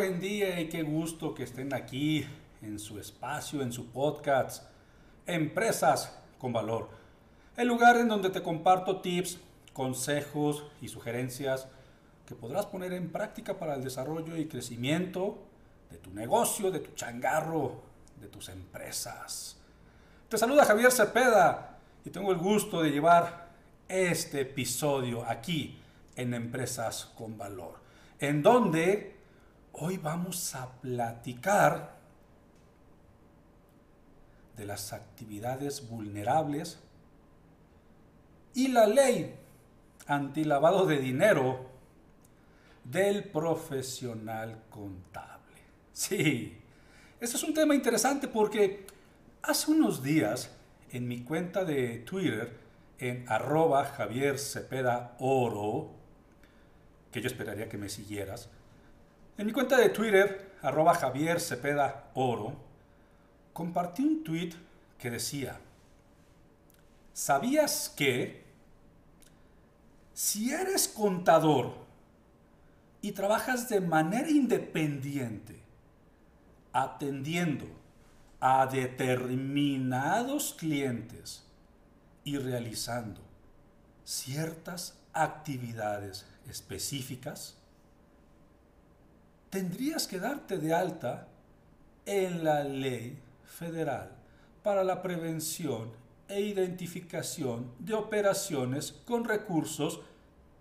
Buen día y qué gusto que estén aquí en su espacio, en su podcast, Empresas con Valor. El lugar en donde te comparto tips, consejos y sugerencias que podrás poner en práctica para el desarrollo y crecimiento de tu negocio, de tu changarro, de tus empresas. Te saluda Javier Cepeda y tengo el gusto de llevar este episodio aquí en Empresas con Valor, en donde hoy vamos a platicar de las actividades vulnerables y la ley antilavado de dinero del profesional contable. Sí, este es un tema interesante porque hace unos días en mi cuenta de Twitter, en arroba Javier Cepeda Oro, que yo esperaría que me siguieras, en mi cuenta de Twitter, arroba Javier Cepeda Oro, compartí un tweet que decía, ¿sabías que si eres contador y trabajas de manera independiente, atendiendo a determinados clientes y realizando ciertas actividades específicas, tendrías que darte de alta en la ley federal para la prevención e identificación de operaciones con recursos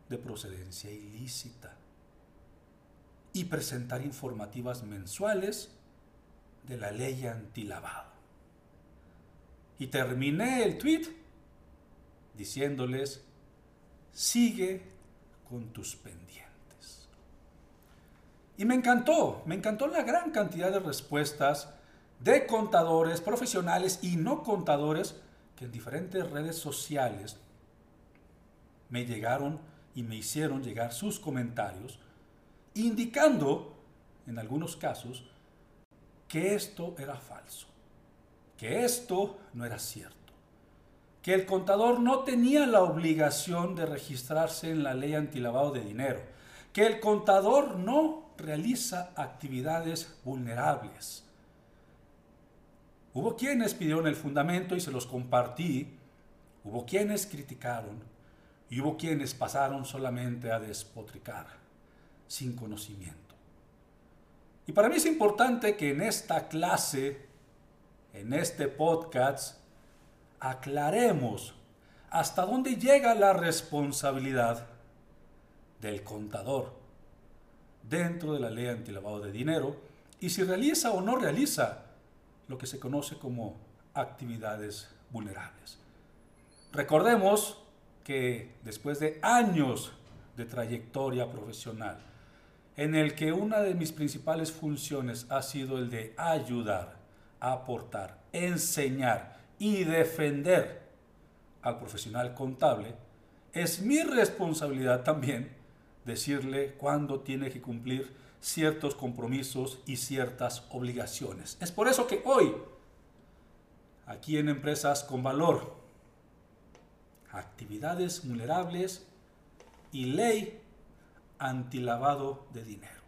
de procedencia ilícita y presentar informativas mensuales de la ley antilavado. Y terminé el tweet diciéndoles, sigue con tus pendientes. Y me encantó, me encantó la gran cantidad de respuestas de contadores profesionales y no contadores que en diferentes redes sociales me llegaron y me hicieron llegar sus comentarios, indicando, en algunos casos, que esto era falso, que esto no era cierto, que el contador no tenía la obligación de registrarse en la ley antilavado de dinero, que el contador no realiza actividades vulnerables. Hubo quienes pidieron el fundamento y se los compartí, hubo quienes criticaron y hubo quienes pasaron solamente a despotricar, sin conocimiento. Y para mí es importante que en esta clase, en este podcast, aclaremos hasta dónde llega la responsabilidad del contador dentro de la ley antilavado de dinero y si realiza o no realiza lo que se conoce como actividades vulnerables. Recordemos que después de años de trayectoria profesional, en el que una de mis principales funciones ha sido el de ayudar, aportar, enseñar y defender al profesional contable, es mi responsabilidad también decirle cuándo tiene que cumplir ciertos compromisos y ciertas obligaciones. Es por eso que hoy, aquí en Empresas con Valor, actividades vulnerables y ley antilavado de dinero.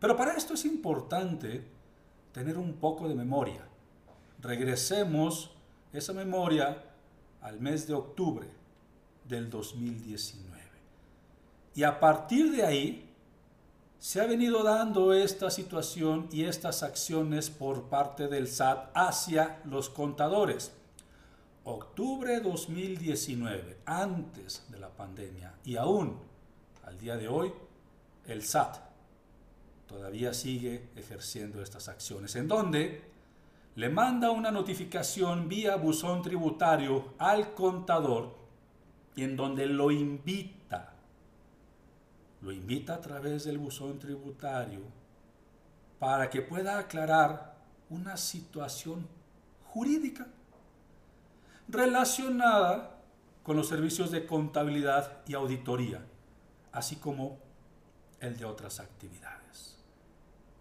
Pero para esto es importante tener un poco de memoria. Regresemos esa memoria al mes de octubre del 2019. Y a partir de ahí se ha venido dando esta situación y estas acciones por parte del SAT hacia los contadores. Octubre 2019, antes de la pandemia y aún al día de hoy, el SAT todavía sigue ejerciendo estas acciones, en donde le manda una notificación vía buzón tributario al contador y en donde lo invita, lo invita a través del buzón tributario para que pueda aclarar una situación jurídica relacionada con los servicios de contabilidad y auditoría, así como el de otras actividades.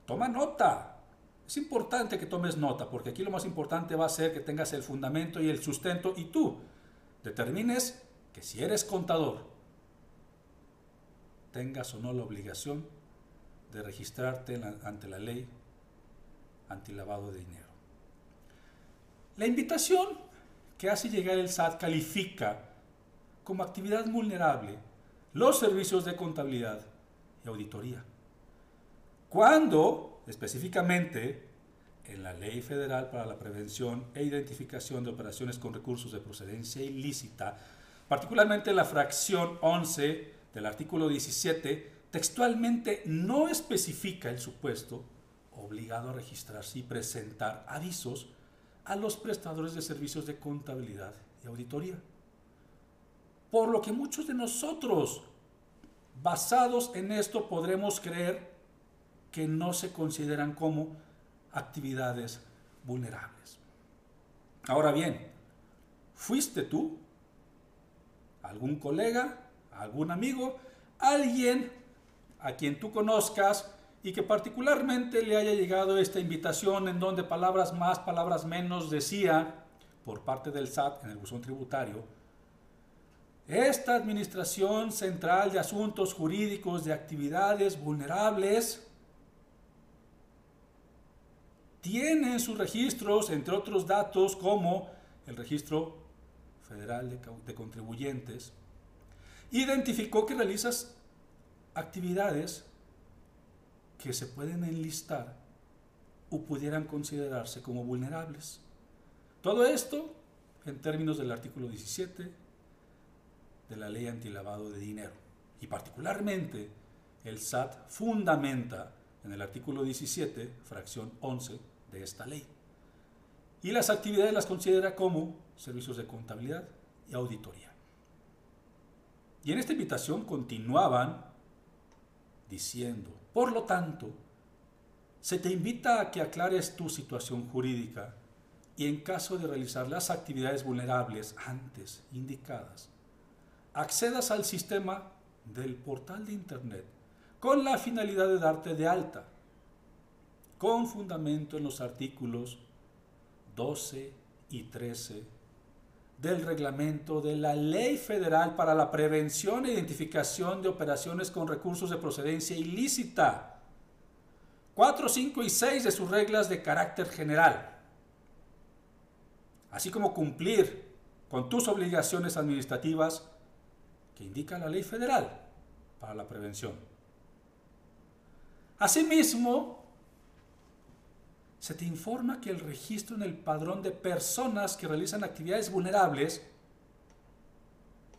Toma nota. Es importante que tomes nota, porque aquí lo más importante va a ser que tengas el fundamento y el sustento y tú determines que si eres contador, tengas o no la obligación de registrarte ante la ley antilavado de dinero. La invitación que hace llegar el SAT califica como actividad vulnerable los servicios de contabilidad y auditoría. Cuando, específicamente, en la Ley Federal para la Prevención e Identificación de Operaciones con Recursos de Procedencia Ilícita, particularmente la fracción 11 del artículo 17, textualmente no especifica el supuesto obligado a registrarse y presentar avisos a los prestadores de servicios de contabilidad y auditoría. Por lo que muchos de nosotros, basados en esto, podremos creer que no se consideran como actividades vulnerables. Ahora bien, ¿fuiste tú? ¿Algún colega? ¿Algún amigo? ¿Alguien a quien tú conozcas y que particularmente le haya llegado esta invitación en donde palabras más, palabras menos decía por parte del SAT en el buzón tributario, esta Administración Central de Asuntos Jurídicos de Actividades Vulnerables tiene en sus registros, entre otros datos, como el Registro Federal de, de Contribuyentes, identificó que realizas actividades que se pueden enlistar o pudieran considerarse como vulnerables. Todo esto en términos del artículo 17 de la ley antilavado de dinero. Y particularmente el SAT fundamenta en el artículo 17, fracción 11 de esta ley. Y las actividades las considera como servicios de contabilidad y auditoría. Y en esta invitación continuaban diciendo, por lo tanto, se te invita a que aclares tu situación jurídica y en caso de realizar las actividades vulnerables antes indicadas, accedas al sistema del portal de Internet con la finalidad de darte de alta, con fundamento en los artículos 12 y 13 del reglamento de la Ley Federal para la Prevención e Identificación de Operaciones con Recursos de Procedencia Ilícita. 4, 5 y 6 de sus reglas de carácter general. Así como cumplir con tus obligaciones administrativas que indica la Ley Federal para la prevención. Asimismo, se te informa que el registro en el padrón de personas que realizan actividades vulnerables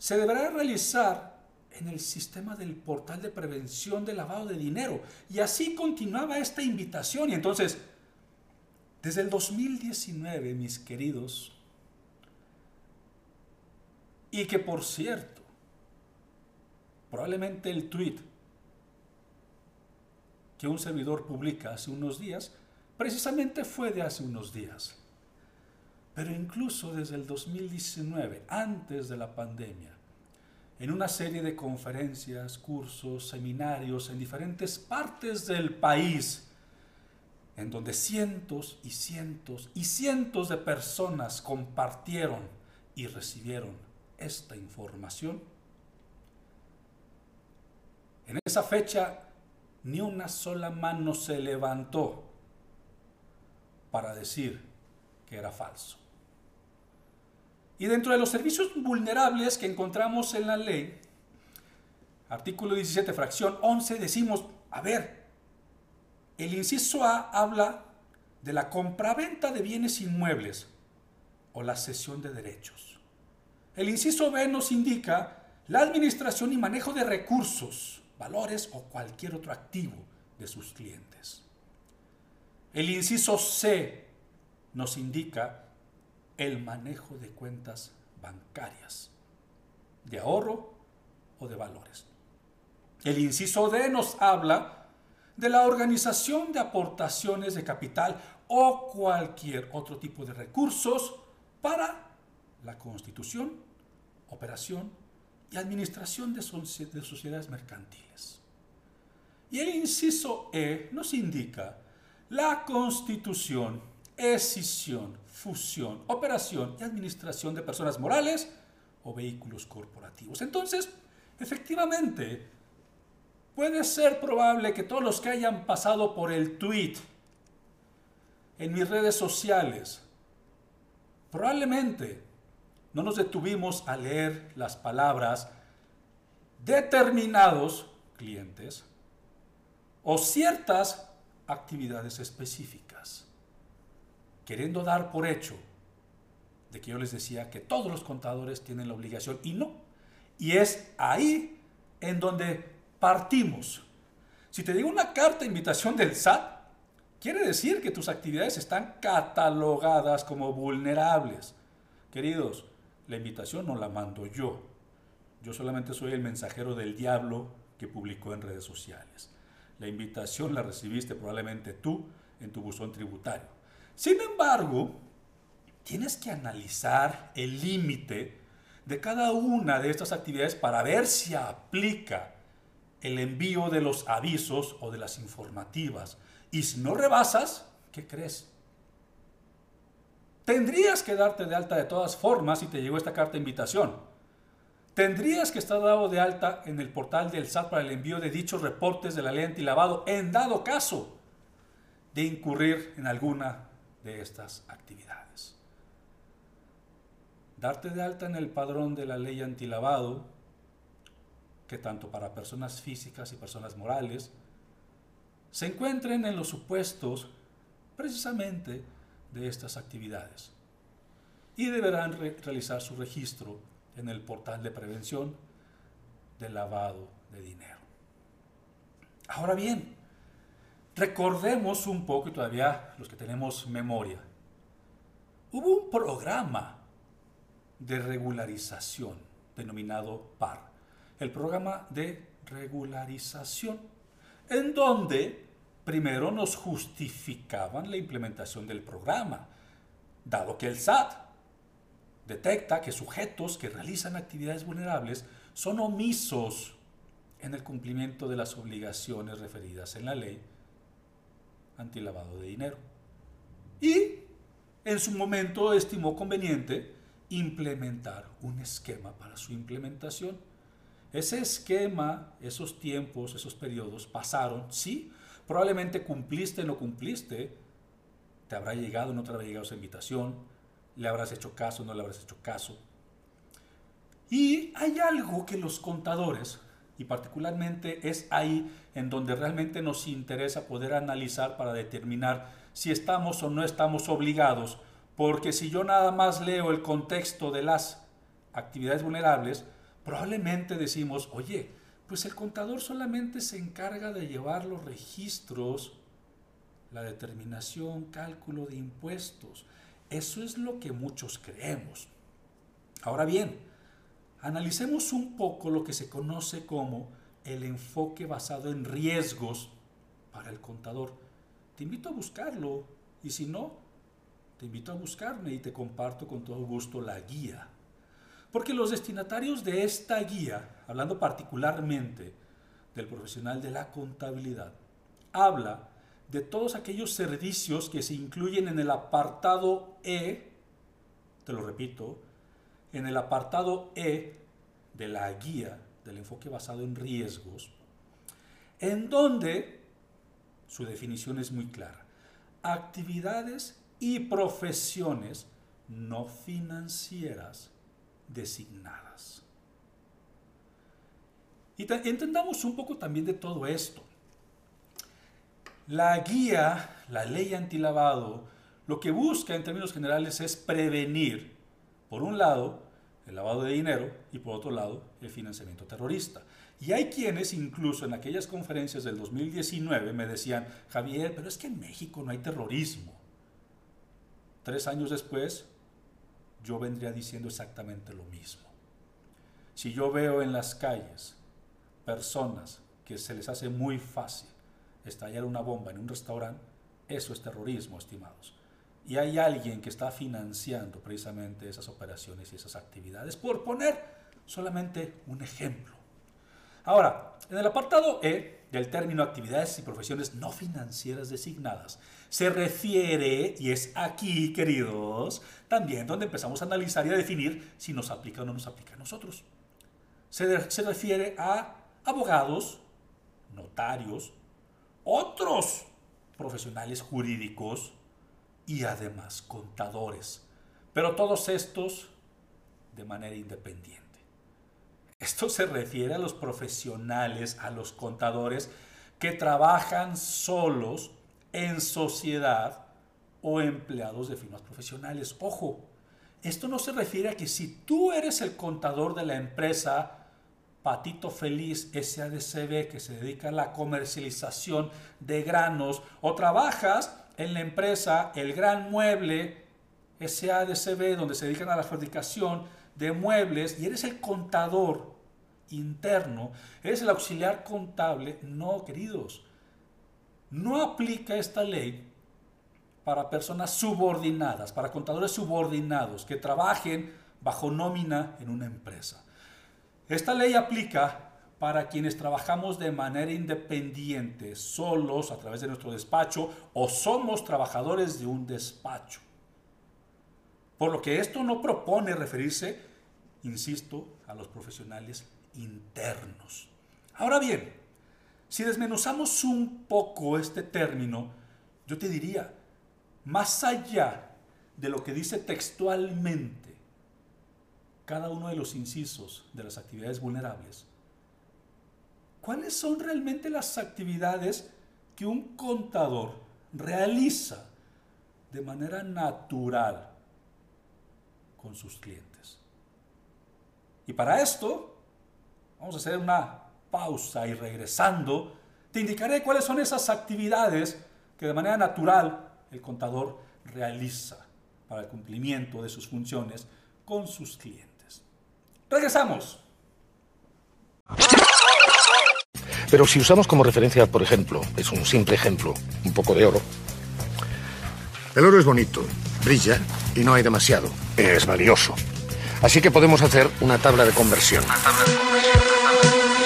se deberá realizar en el sistema del portal de prevención de lavado de dinero. Y así continuaba esta invitación. Y entonces, desde el 2019, mis queridos, y que por cierto, probablemente el tweet que un servidor publica hace unos días precisamente fue de hace unos días. Pero incluso desde el 2019, antes de la pandemia, en una serie de conferencias, cursos, seminarios en diferentes partes del país, en donde cientos y cientos y cientos de personas compartieron y recibieron esta información. En esa fecha ni una sola mano se levantó para decir que era falso. Y dentro de los servicios vulnerables que encontramos en la ley, artículo 17, fracción 11, decimos, a ver, el inciso A habla de la compraventa de bienes inmuebles o la cesión de derechos. El inciso B nos indica la administración y manejo de recursos, valores o cualquier otro activo de sus clientes. El inciso C nos indica el manejo de cuentas bancarias, de ahorro o de valores. El inciso D nos habla de la organización de aportaciones de capital o cualquier otro tipo de recursos para la constitución, operación y administración de, sociedades mercantiles. Y el inciso E nos indica la constitución, escisión, fusión, operación y administración de personas morales o vehículos corporativos. Entonces, efectivamente, puede ser probable que todos los que hayan pasado por el tweet en mis redes sociales, probablemente no nos detuvimos a leer las palabras determinados clientes o ciertas actividades específicas, queriendo dar por hecho de que yo les decía que todos los contadores tienen la obligación y no. Y es ahí en donde partimos. Si te digo una carta invitación del SAT, quiere decir que tus actividades están catalogadas como vulnerables. Queridos, la invitación no la mando yo. Yo solamente soy el mensajero del diablo que publicó en redes sociales. La invitación la recibiste probablemente tú en tu buzón tributario. Sin embargo, tienes que analizar el límite de cada una de estas actividades para ver si aplica el envío de los avisos o de las informativas. Y si no rebasas, ¿qué crees? Tendrías que darte de alta de todas formas si te llegó esta carta de invitación. Tendrías que estar dado de alta en el portal del SAT para el envío de dichos reportes de la ley antilavado en dado caso de incurrir en alguna de estas actividades. Darte de alta en el padrón de la ley antilavado, que tanto para personas físicas y personas morales, se encuentren en los supuestos precisamente de estas actividades y deberán realizar su registro en el portal de prevención de lavado de dinero. Ahora bien, recordemos un poco, y todavía los que tenemos memoria, hubo un programa de regularización denominado PAR, el programa de regularización, en donde primero nos justificaban la implementación del programa, dado que el SAT detecta que sujetos que realizan actividades vulnerables son omisos en el cumplimiento de las obligaciones referidas en la ley antilavado de dinero. Y en su momento estimó conveniente implementar un esquema para su implementación. Ese esquema, esos tiempos, esos periodos pasaron, sí, Probablemente cumpliste o no cumpliste, te habrá llegado no te habrá llegado esa invitación, le habrás hecho caso no le habrás hecho caso. Y hay algo que los contadores, y particularmente es ahí en donde realmente nos interesa poder analizar para determinar si estamos o no estamos obligados, porque si yo nada más leo el contexto de las actividades vulnerables, probablemente decimos, oye, pues el contador solamente se encarga de llevar los registros, la determinación, cálculo de impuestos. Eso es lo que muchos creemos. Ahora bien, analicemos un poco lo que se conoce como el enfoque basado en riesgos para el contador. Te invito a buscarlo y si no, te invito a buscarme y te comparto con todo gusto la guía porque los destinatarios de esta guía, hablando particularmente del profesional de la contabilidad, habla de todos aquellos servicios que se incluyen en el apartado E, te lo repito, en el apartado E de la guía del enfoque basado en riesgos, en donde su definición es muy clara. Actividades y profesiones no financieras designadas. Y entendamos un poco también de todo esto. La guía, la ley antilavado, lo que busca en términos generales es prevenir, por un lado, el lavado de dinero y por otro lado, el financiamiento terrorista. Y hay quienes incluso en aquellas conferencias del 2019 me decían, Javier, pero es que en México no hay terrorismo. Tres años después, yo vendría diciendo exactamente lo mismo. Si yo veo en las calles personas que se les hace muy fácil estallar una bomba en un restaurante, eso es terrorismo, estimados. Y hay alguien que está financiando precisamente esas operaciones y esas actividades, por poner solamente un ejemplo. Ahora, en el apartado E del término actividades y profesiones no financieras designadas, se refiere, y es aquí, queridos, también donde empezamos a analizar y a definir si nos aplica o no nos aplica a nosotros. Se, se refiere a abogados, notarios, otros profesionales jurídicos y además contadores, pero todos estos de manera independiente. Esto se refiere a los profesionales, a los contadores que trabajan solos en sociedad o empleados de firmas profesionales. Ojo, esto no se refiere a que si tú eres el contador de la empresa Patito Feliz SADCB que se dedica a la comercialización de granos o trabajas en la empresa El Gran Mueble SADCB donde se dedican a la fabricación de muebles y eres el contador interno, eres el auxiliar contable, no, queridos. No aplica esta ley para personas subordinadas, para contadores subordinados que trabajen bajo nómina en una empresa. Esta ley aplica para quienes trabajamos de manera independiente, solos a través de nuestro despacho o somos trabajadores de un despacho. Por lo que esto no propone referirse, insisto, a los profesionales internos. Ahora bien, si desmenuzamos un poco este término, yo te diría, más allá de lo que dice textualmente cada uno de los incisos de las actividades vulnerables, ¿cuáles son realmente las actividades que un contador realiza de manera natural con sus clientes? Y para esto, vamos a hacer una pausa y regresando, te indicaré cuáles son esas actividades que de manera natural el contador realiza para el cumplimiento de sus funciones con sus clientes. Regresamos. Pero si usamos como referencia, por ejemplo, es un simple ejemplo, un poco de oro. El oro es bonito, brilla y no hay demasiado. Es valioso. Así que podemos hacer una tabla de conversión.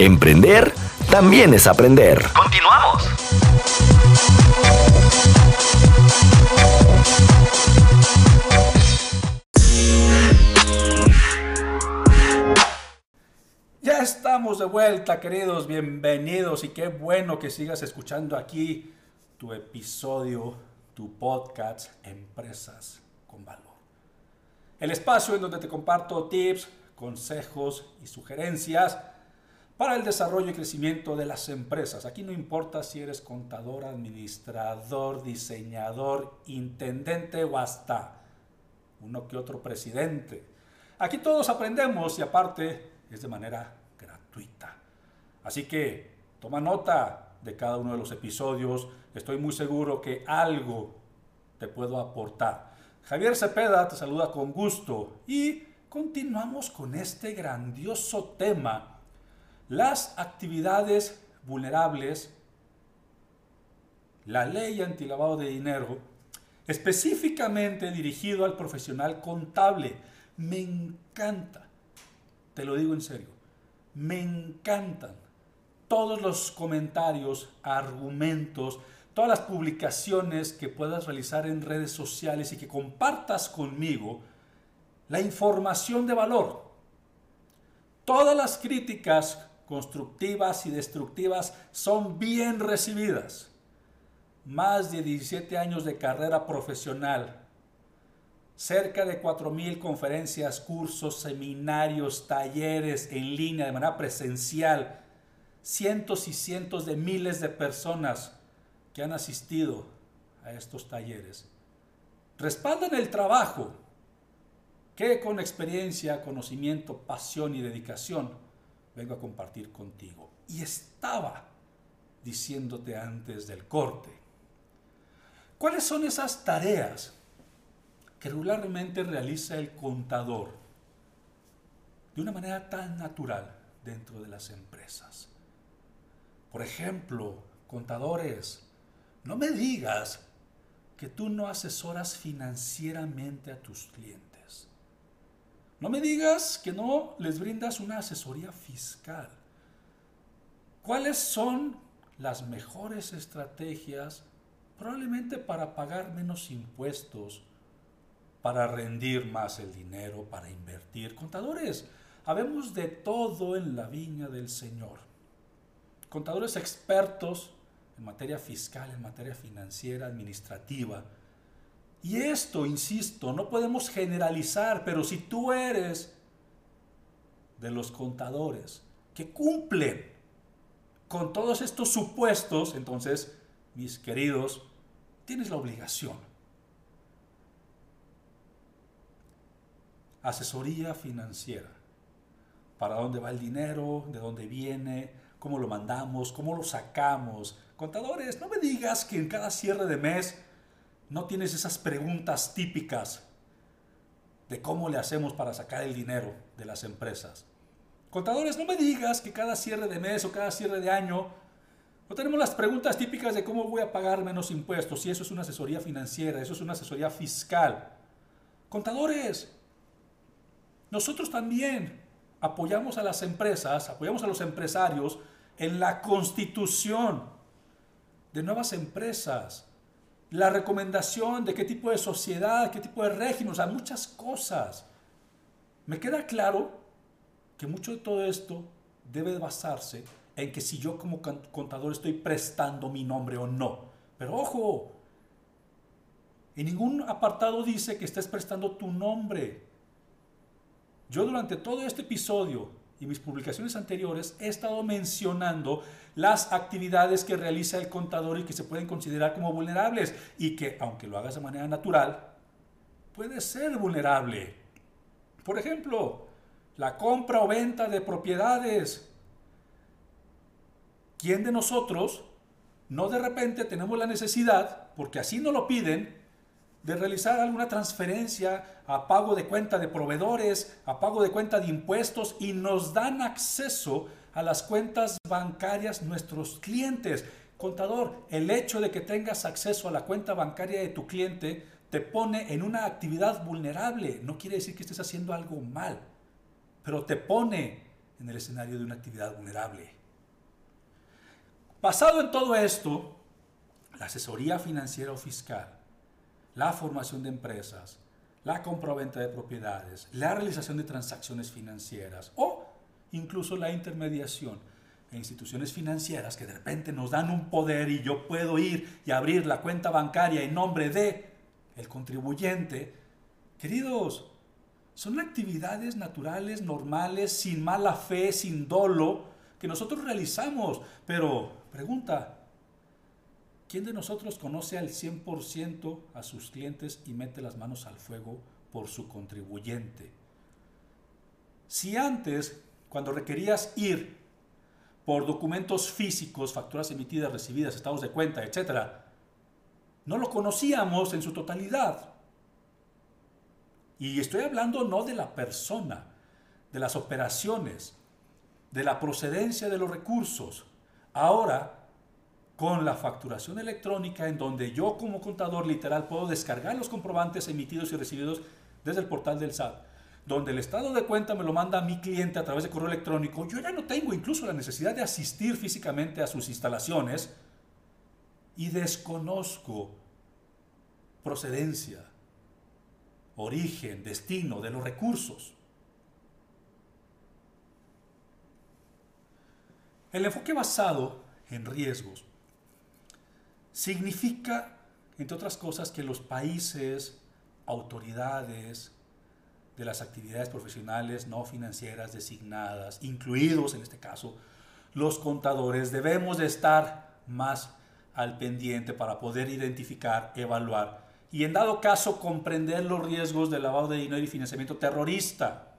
Emprender también es aprender. Continuamos. Ya estamos de vuelta, queridos, bienvenidos y qué bueno que sigas escuchando aquí tu episodio, tu podcast Empresas con Valor. El espacio en donde te comparto tips, consejos y sugerencias para el desarrollo y crecimiento de las empresas. Aquí no importa si eres contador, administrador, diseñador, intendente o hasta uno que otro presidente. Aquí todos aprendemos y aparte es de manera gratuita. Así que toma nota de cada uno de los episodios. Estoy muy seguro que algo te puedo aportar. Javier Cepeda te saluda con gusto y continuamos con este grandioso tema las actividades vulnerables, la ley antilavado de dinero específicamente dirigido al profesional contable. Me encanta, te lo digo en serio, me encantan todos los comentarios, argumentos, todas las publicaciones que puedas realizar en redes sociales y que compartas conmigo la información de valor. Todas las críticas constructivas y destructivas son bien recibidas. Más de 17 años de carrera profesional, cerca de 4.000 conferencias, cursos, seminarios, talleres en línea de manera presencial, cientos y cientos de miles de personas que han asistido a estos talleres. Respaldan el trabajo que con experiencia, conocimiento, pasión y dedicación vengo a compartir contigo. Y estaba diciéndote antes del corte, ¿cuáles son esas tareas que regularmente realiza el contador de una manera tan natural dentro de las empresas? Por ejemplo, contadores, no me digas que tú no asesoras financieramente a tus clientes. No me digas que no les brindas una asesoría fiscal. ¿Cuáles son las mejores estrategias probablemente para pagar menos impuestos, para rendir más el dinero, para invertir? Contadores, habemos de todo en la viña del Señor. Contadores expertos en materia fiscal, en materia financiera, administrativa, y esto, insisto, no podemos generalizar, pero si tú eres de los contadores que cumplen con todos estos supuestos, entonces, mis queridos, tienes la obligación. Asesoría financiera. ¿Para dónde va el dinero? ¿De dónde viene? ¿Cómo lo mandamos? ¿Cómo lo sacamos? Contadores, no me digas que en cada cierre de mes no tienes esas preguntas típicas de cómo le hacemos para sacar el dinero de las empresas. Contadores, no me digas que cada cierre de mes o cada cierre de año no tenemos las preguntas típicas de cómo voy a pagar menos impuestos, si eso es una asesoría financiera, eso es una asesoría fiscal. Contadores, nosotros también apoyamos a las empresas, apoyamos a los empresarios en la constitución de nuevas empresas, la recomendación de qué tipo de sociedad, qué tipo de régimen, o sea, muchas cosas. Me queda claro que mucho de todo esto debe basarse en que si yo como contador estoy prestando mi nombre o no. Pero ojo, en ningún apartado dice que estés prestando tu nombre. Yo durante todo este episodio y mis publicaciones anteriores he estado mencionando las actividades que realiza el contador y que se pueden considerar como vulnerables y que aunque lo hagas de manera natural, puede ser vulnerable. Por ejemplo, la compra o venta de propiedades. ¿Quién de nosotros no de repente tenemos la necesidad, porque así no lo piden, de realizar alguna transferencia a pago de cuenta de proveedores, a pago de cuenta de impuestos y nos dan acceso a las cuentas bancarias nuestros clientes. Contador, el hecho de que tengas acceso a la cuenta bancaria de tu cliente te pone en una actividad vulnerable. No quiere decir que estés haciendo algo mal, pero te pone en el escenario de una actividad vulnerable. Basado en todo esto, la asesoría financiera o fiscal la formación de empresas, la compraventa de propiedades, la realización de transacciones financieras o incluso la intermediación en instituciones financieras que de repente nos dan un poder y yo puedo ir y abrir la cuenta bancaria en nombre de el contribuyente. Queridos, son actividades naturales, normales, sin mala fe, sin dolo, que nosotros realizamos. Pero, pregunta, ¿Quién de nosotros conoce al 100% a sus clientes y mete las manos al fuego por su contribuyente? Si antes, cuando requerías ir por documentos físicos, facturas emitidas, recibidas, estados de cuenta, etc., no lo conocíamos en su totalidad. Y estoy hablando no de la persona, de las operaciones, de la procedencia de los recursos. Ahora con la facturación electrónica en donde yo como contador literal puedo descargar los comprobantes emitidos y recibidos desde el portal del SAT, donde el estado de cuenta me lo manda a mi cliente a través de correo electrónico, yo ya no tengo incluso la necesidad de asistir físicamente a sus instalaciones y desconozco procedencia, origen, destino de los recursos. El enfoque basado en riesgos significa, entre otras cosas, que los países, autoridades de las actividades profesionales no financieras designadas, incluidos en este caso los contadores, debemos de estar más al pendiente para poder identificar, evaluar y en dado caso comprender los riesgos de lavado de dinero y financiamiento terrorista,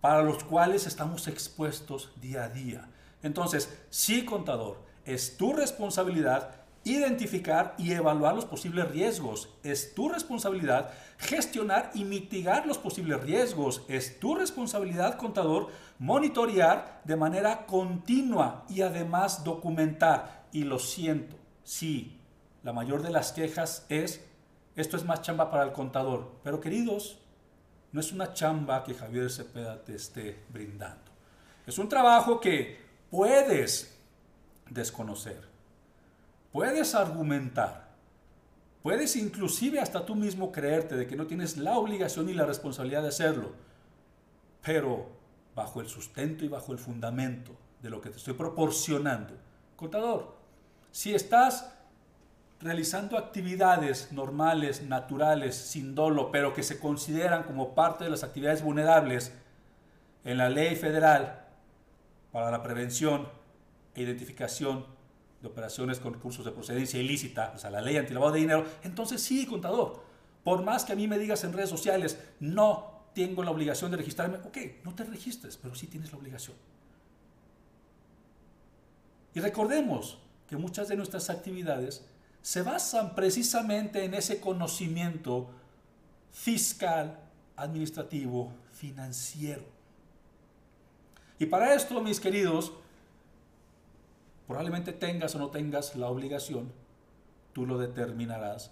para los cuales estamos expuestos día a día. Entonces, sí, contador, es tu responsabilidad identificar y evaluar los posibles riesgos. Es tu responsabilidad gestionar y mitigar los posibles riesgos. Es tu responsabilidad, contador, monitorear de manera continua y además documentar. Y lo siento, sí, la mayor de las quejas es, esto es más chamba para el contador. Pero queridos, no es una chamba que Javier Cepeda te esté brindando. Es un trabajo que puedes desconocer. Puedes argumentar. Puedes inclusive hasta tú mismo creerte de que no tienes la obligación ni la responsabilidad de hacerlo. Pero bajo el sustento y bajo el fundamento de lo que te estoy proporcionando. Contador, si estás realizando actividades normales, naturales, sin dolo, pero que se consideran como parte de las actividades vulnerables en la ley federal para la prevención identificación de operaciones con recursos de procedencia ilícita, o sea, la ley antilavado de dinero, entonces sí, contador, por más que a mí me digas en redes sociales, no tengo la obligación de registrarme, ok, no te registres, pero sí tienes la obligación. Y recordemos que muchas de nuestras actividades se basan precisamente en ese conocimiento fiscal, administrativo, financiero. Y para esto, mis queridos, Probablemente tengas o no tengas la obligación, tú lo determinarás.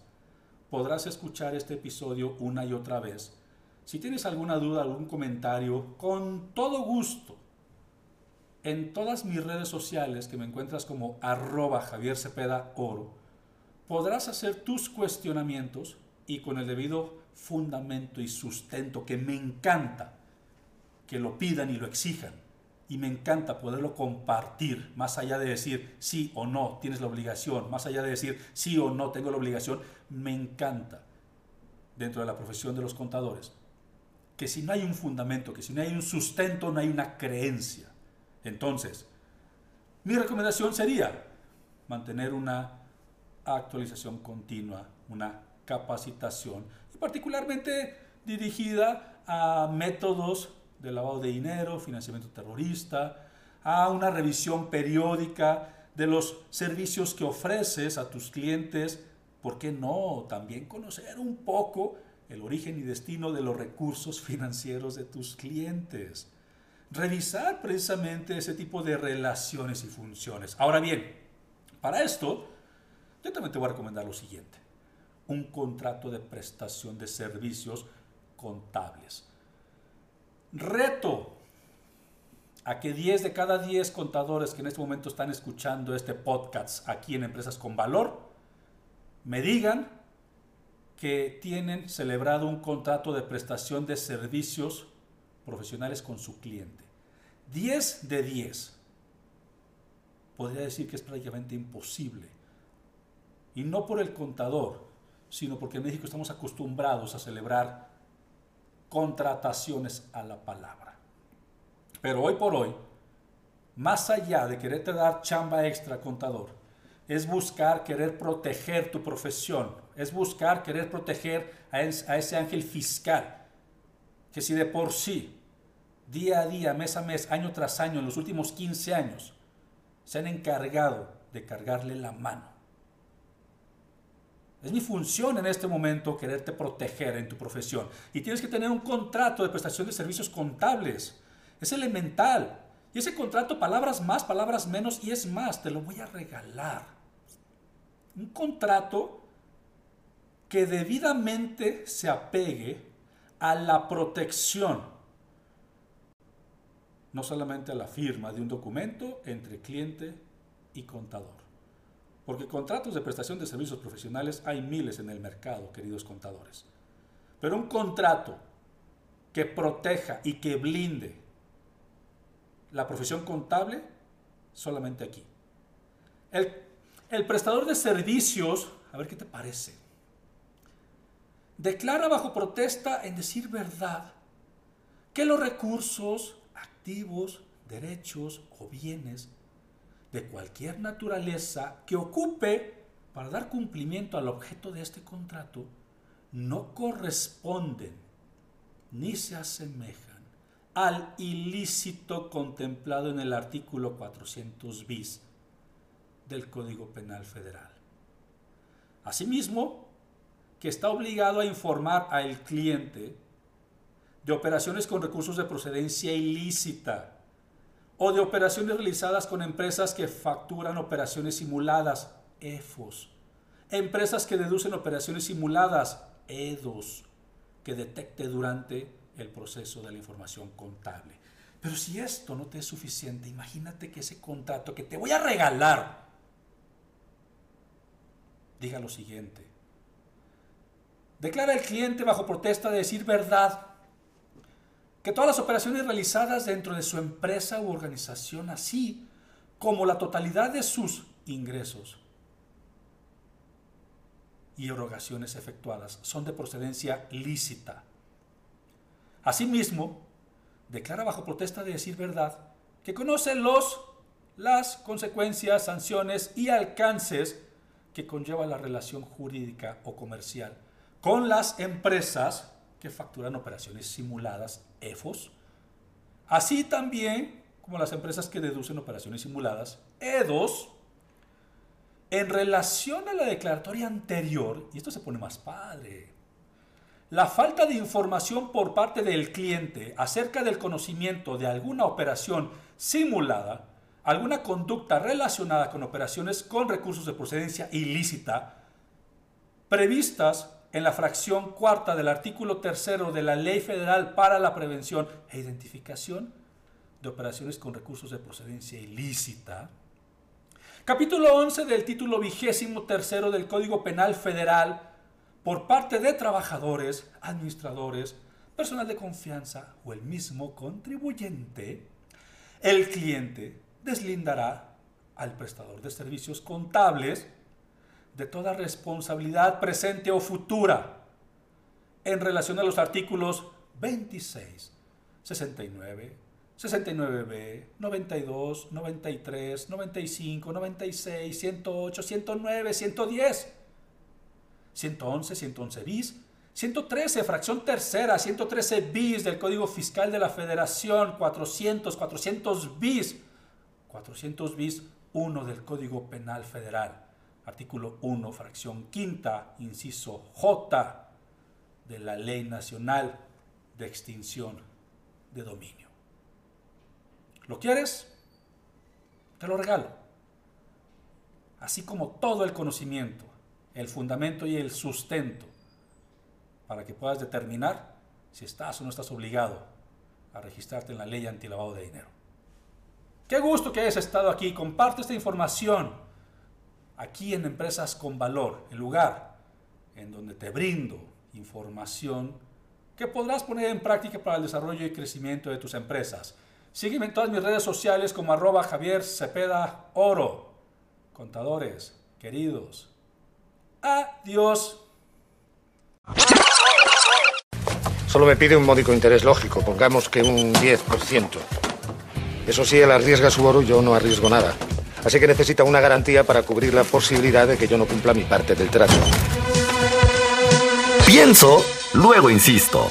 Podrás escuchar este episodio una y otra vez. Si tienes alguna duda, algún comentario, con todo gusto, en todas mis redes sociales que me encuentras como arroba Javier Cepeda Oro, podrás hacer tus cuestionamientos y con el debido fundamento y sustento que me encanta que lo pidan y lo exijan y me encanta poderlo compartir, más allá de decir sí o no, tienes la obligación, más allá de decir sí o no, tengo la obligación, me encanta dentro de la profesión de los contadores, que si no hay un fundamento, que si no hay un sustento, no hay una creencia. Entonces, mi recomendación sería mantener una actualización continua, una capacitación, y particularmente dirigida a métodos de lavado de dinero, financiamiento terrorista, a una revisión periódica de los servicios que ofreces a tus clientes, ¿por qué no? También conocer un poco el origen y destino de los recursos financieros de tus clientes. Revisar precisamente ese tipo de relaciones y funciones. Ahora bien, para esto, yo también te voy a recomendar lo siguiente. Un contrato de prestación de servicios contables. Reto a que 10 de cada 10 contadores que en este momento están escuchando este podcast aquí en Empresas con Valor me digan que tienen celebrado un contrato de prestación de servicios profesionales con su cliente. 10 de 10. Podría decir que es prácticamente imposible. Y no por el contador, sino porque en México estamos acostumbrados a celebrar contrataciones a la palabra. Pero hoy por hoy, más allá de quererte dar chamba extra, contador, es buscar querer proteger tu profesión, es buscar querer proteger a, ese ángel fiscal, que si de por sí, día a día, mes a mes, año tras año, en los últimos 15 años, se han encargado de cargarle la mano es mi función en este momento quererte proteger en tu profesión. Y tienes que tener un contrato de prestación de servicios contables. Es elemental. Y ese contrato, palabras más, palabras menos, y es más, te lo voy a regalar. Un contrato que debidamente se apegue a la protección, no solamente a la firma de un documento entre cliente y contador. Porque contratos de prestación de servicios profesionales hay miles en el mercado, queridos contadores. Pero un contrato que proteja y que blinde la profesión contable, solamente aquí. El, prestador de servicios, a ver qué te parece, declara bajo protesta en decir verdad que los recursos, activos, derechos o bienes de cualquier naturaleza que ocupe para dar cumplimiento al objeto de este contrato no corresponden ni se asemejan al ilícito contemplado en el artículo 400 bis del Código Penal Federal. Asimismo, que está obligado a informar al cliente de operaciones con recursos de procedencia ilícita o de operaciones realizadas con empresas que facturan operaciones simuladas, EFOS, empresas que deducen operaciones simuladas, EDOS, que detecte durante el proceso de la información contable. Pero si esto no te es suficiente, imagínate que ese contrato que te voy a regalar diga lo siguiente. Declara el cliente bajo protesta de decir verdad que todas las operaciones realizadas dentro de su empresa u organización, así como la totalidad de sus ingresos y erogaciones efectuadas, son de procedencia lícita. Asimismo, declara bajo protesta de decir verdad que conoce los, las consecuencias, sanciones y alcances que conlleva la relación jurídica o comercial con las empresas que facturan operaciones simuladas, EFOS, así también como las empresas que deducen operaciones simuladas, EDOS, en relación a la declaratoria anterior, y esto se pone más padre, la falta de información por parte del cliente acerca del conocimiento de alguna operación simulada, alguna conducta relacionada con operaciones con recursos de procedencia ilícita, previstas en la fracción cuarta del artículo tercero de la Ley Federal para la Prevención e Identificación de Operaciones con Recursos de Procedencia Ilícita. Capítulo 11 del título vigésimo tercero del Código Penal Federal por parte de trabajadores, administradores, personal de confianza o el mismo contribuyente, el cliente deslindará al prestador de servicios contables de toda responsabilidad presente o futura en relación a los artículos 26, 69, 69b, 92, 93, 95, 96, 108, 109, 110, 111, 111 bis, 113, fracción tercera, 113 bis del Código Fiscal de la Federación, 400, 400 bis, 400 bis 1 del Código Penal Federal artículo 1, fracción quinta, inciso J de la Ley Nacional de Extinción de Dominio. ¿Lo quieres? Te lo regalo. Así como todo el conocimiento, el fundamento y el sustento para que puedas determinar si estás o no estás obligado a registrarte en la ley antilavado de dinero. Qué gusto que hayas estado aquí. Comparte esta información aquí en Empresas con Valor, el lugar en donde te brindo información que podrás poner en práctica para el desarrollo y crecimiento de tus empresas. Sígueme en todas mis redes sociales como arroba Javier Cepeda Oro. Contadores, queridos. Adiós. Solo me pide un módico interés lógico, pongamos que un 10%. Eso sí, él arriesga su oro, yo no arriesgo nada. Así que necesita una garantía para cubrir la posibilidad de que yo no cumpla mi parte del trato. Pienso, luego insisto.